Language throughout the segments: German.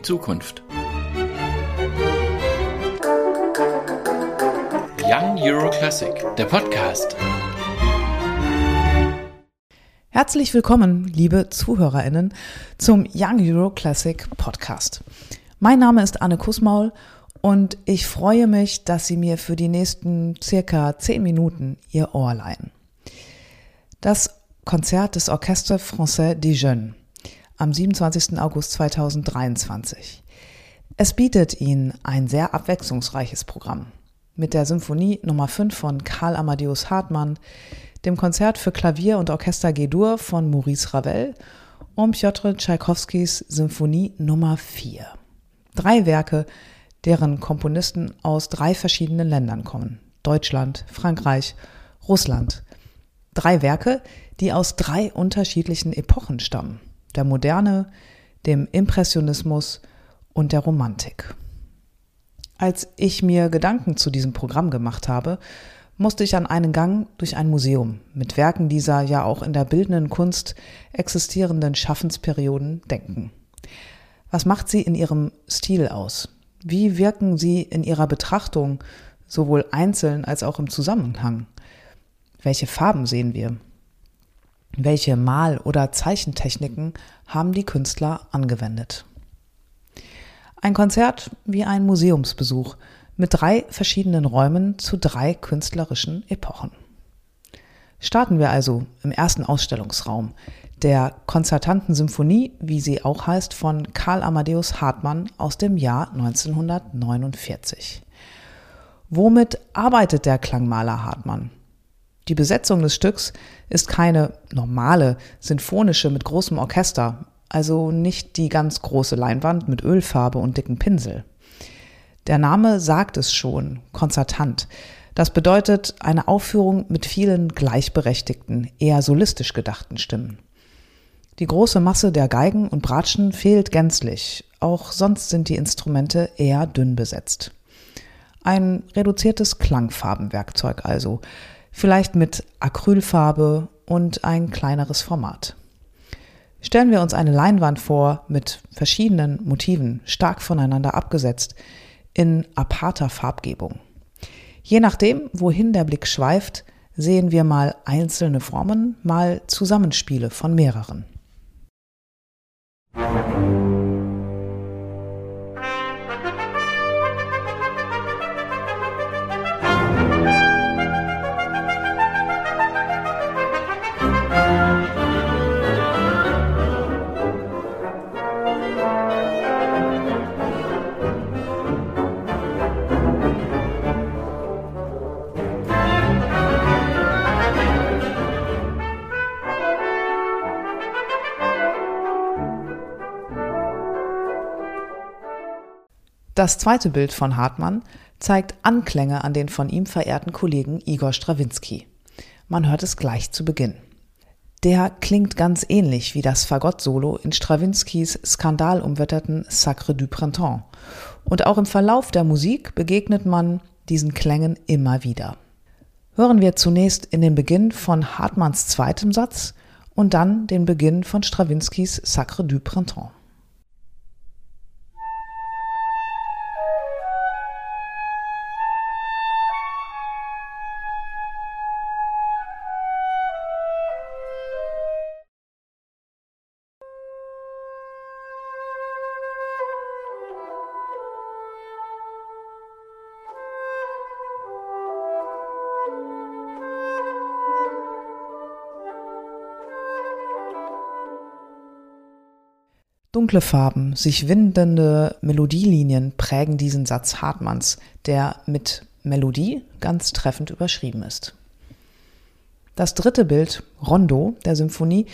die Zukunft. Young Euro Classic, der Podcast. Herzlich willkommen, liebe ZuhörerInnen, zum Young Euro Classic Podcast. Mein Name ist Anne Kussmaul und ich freue mich, dass Sie mir für die nächsten circa zehn Minuten Ihr Ohr leihen. Das Konzert des Orchestre Français des Jeunes am 27. August 2023. Es bietet Ihnen ein sehr abwechslungsreiches Programm mit der Symphonie Nummer 5 von Karl Amadeus Hartmann, dem Konzert für Klavier und Orchester G-Dur von Maurice Ravel und Piotr Tschaikowskis Symphonie Nummer 4. Drei Werke, deren Komponisten aus drei verschiedenen Ländern kommen. Deutschland, Frankreich, Russland. Drei Werke, die aus drei unterschiedlichen Epochen stammen. Der Moderne, dem Impressionismus und der Romantik. Als ich mir Gedanken zu diesem Programm gemacht habe, musste ich an einen Gang durch ein Museum mit Werken dieser ja auch in der bildenden Kunst existierenden Schaffensperioden denken. Was macht sie in ihrem Stil aus? Wie wirken sie in ihrer Betrachtung sowohl einzeln als auch im Zusammenhang? Welche Farben sehen wir? Welche Mal- oder Zeichentechniken haben die Künstler angewendet? Ein Konzert wie ein Museumsbesuch mit drei verschiedenen Räumen zu drei künstlerischen Epochen. Starten wir also im ersten Ausstellungsraum, der Konzertantensymphonie, wie sie auch heißt, von Karl Amadeus Hartmann aus dem Jahr 1949. Womit arbeitet der Klangmaler Hartmann? Die Besetzung des Stücks ist keine normale, sinfonische mit großem Orchester, also nicht die ganz große Leinwand mit Ölfarbe und dicken Pinsel. Der Name sagt es schon, Konzertant. Das bedeutet eine Aufführung mit vielen gleichberechtigten, eher solistisch gedachten Stimmen. Die große Masse der Geigen und Bratschen fehlt gänzlich, auch sonst sind die Instrumente eher dünn besetzt. Ein reduziertes Klangfarbenwerkzeug also, vielleicht mit Acrylfarbe und ein kleineres Format. Stellen wir uns eine Leinwand vor mit verschiedenen Motiven, stark voneinander abgesetzt, in aparter Farbgebung. Je nachdem, wohin der Blick schweift, sehen wir mal einzelne Formen, mal Zusammenspiele von mehreren. Das zweite Bild von Hartmann zeigt Anklänge an den von ihm verehrten Kollegen Igor Strawinski. Man hört es gleich zu Beginn. Der klingt ganz ähnlich wie das Fagott-Solo in Strawinskys skandalumwetterten Sacre du Printemps. Und auch im Verlauf der Musik begegnet man diesen Klängen immer wieder. Hören wir zunächst in den Beginn von Hartmanns zweitem Satz und dann den Beginn von Strawinskys Sacre du Printemps. Dunkle Farben, sich windende Melodielinien prägen diesen Satz Hartmanns, der mit Melodie ganz treffend überschrieben ist. Das dritte Bild, Rondo der Symphonie,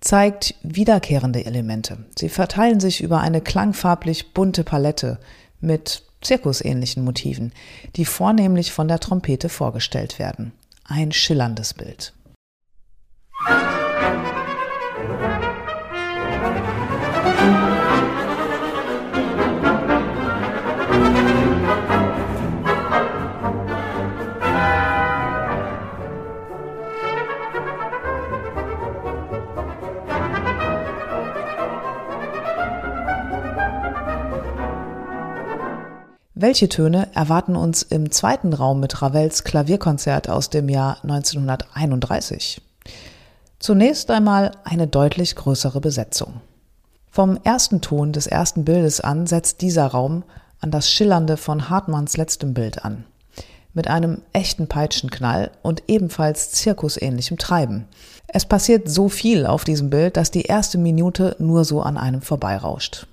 zeigt wiederkehrende Elemente. Sie verteilen sich über eine klangfarblich bunte Palette mit zirkusähnlichen Motiven, die vornehmlich von der Trompete vorgestellt werden. Ein schillerndes Bild. Welche Töne erwarten uns im zweiten Raum mit Ravels Klavierkonzert aus dem Jahr 1931? Zunächst einmal eine deutlich größere Besetzung. Vom ersten Ton des ersten Bildes an setzt dieser Raum an das Schillernde von Hartmanns letztem Bild an. Mit einem echten Peitschenknall und ebenfalls zirkusähnlichem Treiben. Es passiert so viel auf diesem Bild, dass die erste Minute nur so an einem vorbeirauscht.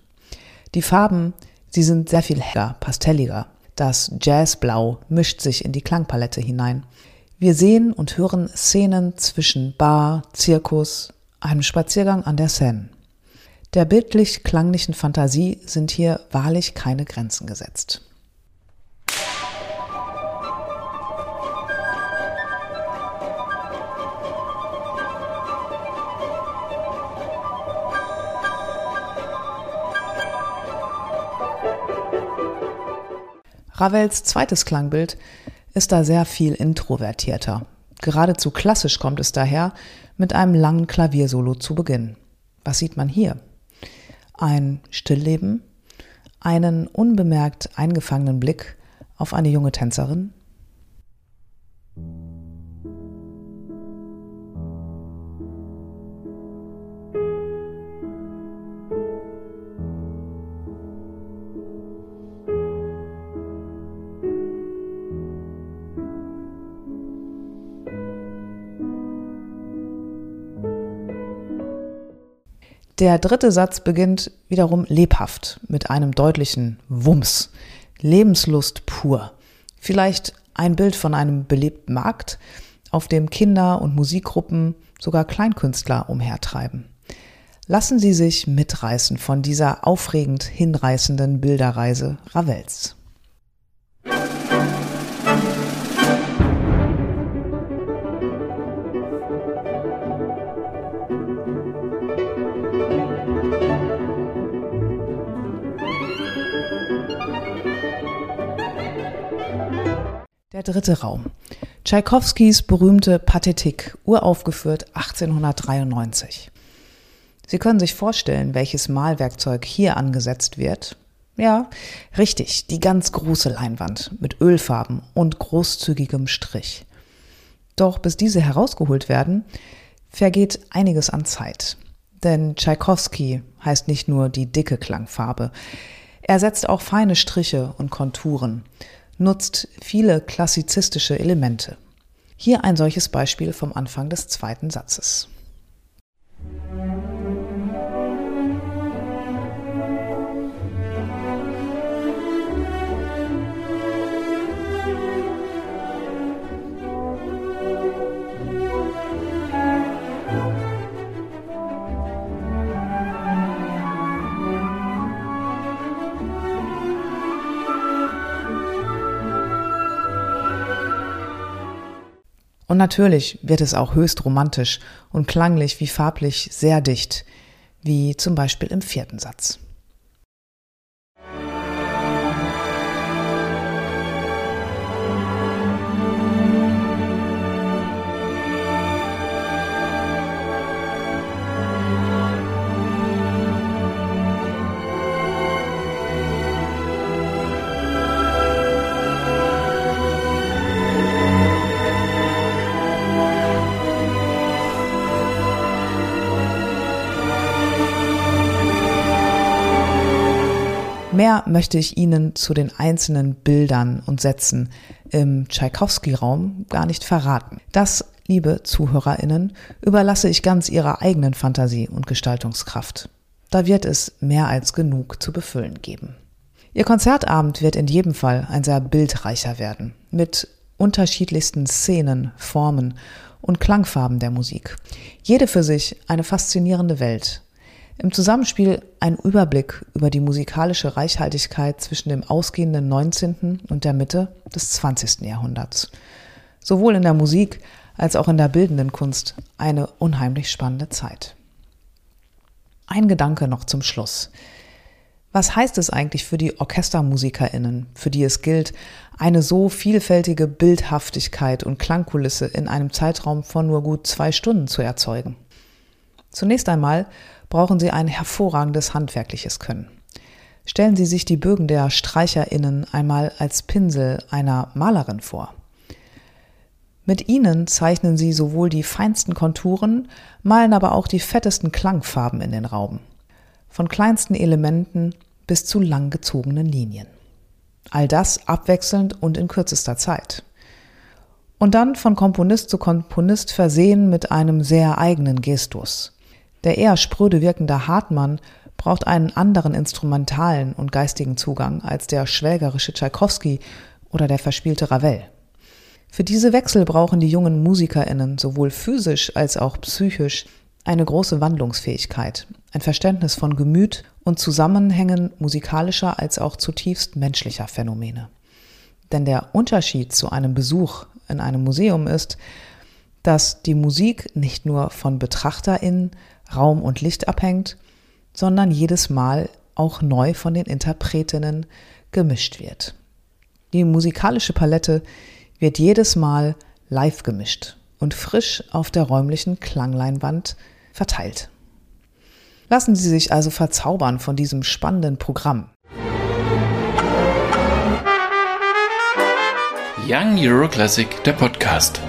Die Farben, sie sind sehr viel heller, pastelliger. Das Jazzblau mischt sich in die Klangpalette hinein. Wir sehen und hören Szenen zwischen Bar, Zirkus, einem Spaziergang an der Seine. Der bildlich-klanglichen Fantasie sind hier wahrlich keine Grenzen gesetzt. Ravels zweites Klangbild ist da sehr viel introvertierter. Geradezu klassisch kommt es daher, mit einem langen Klaviersolo zu beginnen. Was sieht man hier? Ein Stillleben, einen unbemerkt eingefangenen Blick auf eine junge Tänzerin, Der dritte Satz beginnt wiederum lebhaft mit einem deutlichen Wumms. Lebenslust pur. Vielleicht ein Bild von einem belebten Markt, auf dem Kinder- und Musikgruppen, sogar Kleinkünstler umhertreiben. Lassen Sie sich mitreißen von dieser aufregend hinreißenden Bilderreise Ravels. Der dritte Raum. Tschaikowskis berühmte Pathetik, uraufgeführt 1893. Sie können sich vorstellen, welches Malwerkzeug hier angesetzt wird. Ja, richtig, die ganz große Leinwand mit Ölfarben und großzügigem Strich. Doch bis diese herausgeholt werden, vergeht einiges an Zeit. Denn Tschaikowski heißt nicht nur die dicke Klangfarbe. Er setzt auch feine Striche und Konturen nutzt viele klassizistische Elemente. Hier ein solches Beispiel vom Anfang des zweiten Satzes. Und natürlich wird es auch höchst romantisch und klanglich wie farblich sehr dicht, wie zum Beispiel im vierten Satz. Mehr möchte ich Ihnen zu den einzelnen Bildern und Sätzen im Tschaikowski-Raum gar nicht verraten. Das, liebe ZuhörerInnen, überlasse ich ganz Ihrer eigenen Fantasie und Gestaltungskraft. Da wird es mehr als genug zu befüllen geben. Ihr Konzertabend wird in jedem Fall ein sehr bildreicher werden, mit unterschiedlichsten Szenen, Formen und Klangfarben der Musik. Jede für sich eine faszinierende Welt, im Zusammenspiel ein Überblick über die musikalische Reichhaltigkeit zwischen dem ausgehenden 19. und der Mitte des 20. Jahrhunderts. Sowohl in der Musik als auch in der bildenden Kunst eine unheimlich spannende Zeit. Ein Gedanke noch zum Schluss. Was heißt es eigentlich für die Orchestermusikerinnen, für die es gilt, eine so vielfältige Bildhaftigkeit und Klangkulisse in einem Zeitraum von nur gut zwei Stunden zu erzeugen? Zunächst einmal brauchen Sie ein hervorragendes handwerkliches Können. Stellen Sie sich die Bögen der StreicherInnen einmal als Pinsel einer Malerin vor. Mit ihnen zeichnen sie sowohl die feinsten Konturen, malen aber auch die fettesten Klangfarben in den Raum. Von kleinsten Elementen bis zu langgezogenen Linien. All das abwechselnd und in kürzester Zeit. Und dann von Komponist zu Komponist versehen mit einem sehr eigenen Gestus. Der eher spröde wirkende Hartmann braucht einen anderen instrumentalen und geistigen Zugang als der schwelgerische Tschaikowski oder der verspielte Ravel. Für diese Wechsel brauchen die jungen MusikerInnen sowohl physisch als auch psychisch eine große Wandlungsfähigkeit, ein Verständnis von Gemüt und Zusammenhängen musikalischer als auch zutiefst menschlicher Phänomene. Denn der Unterschied zu einem Besuch in einem Museum ist, dass die Musik nicht nur von BetrachterInnen, Raum und Licht abhängt, sondern jedes Mal auch neu von den Interpretinnen gemischt wird. Die musikalische Palette wird jedes Mal live gemischt und frisch auf der räumlichen Klangleinwand verteilt. Lassen Sie sich also verzaubern von diesem spannenden Programm. Young Euro Classic, der Podcast.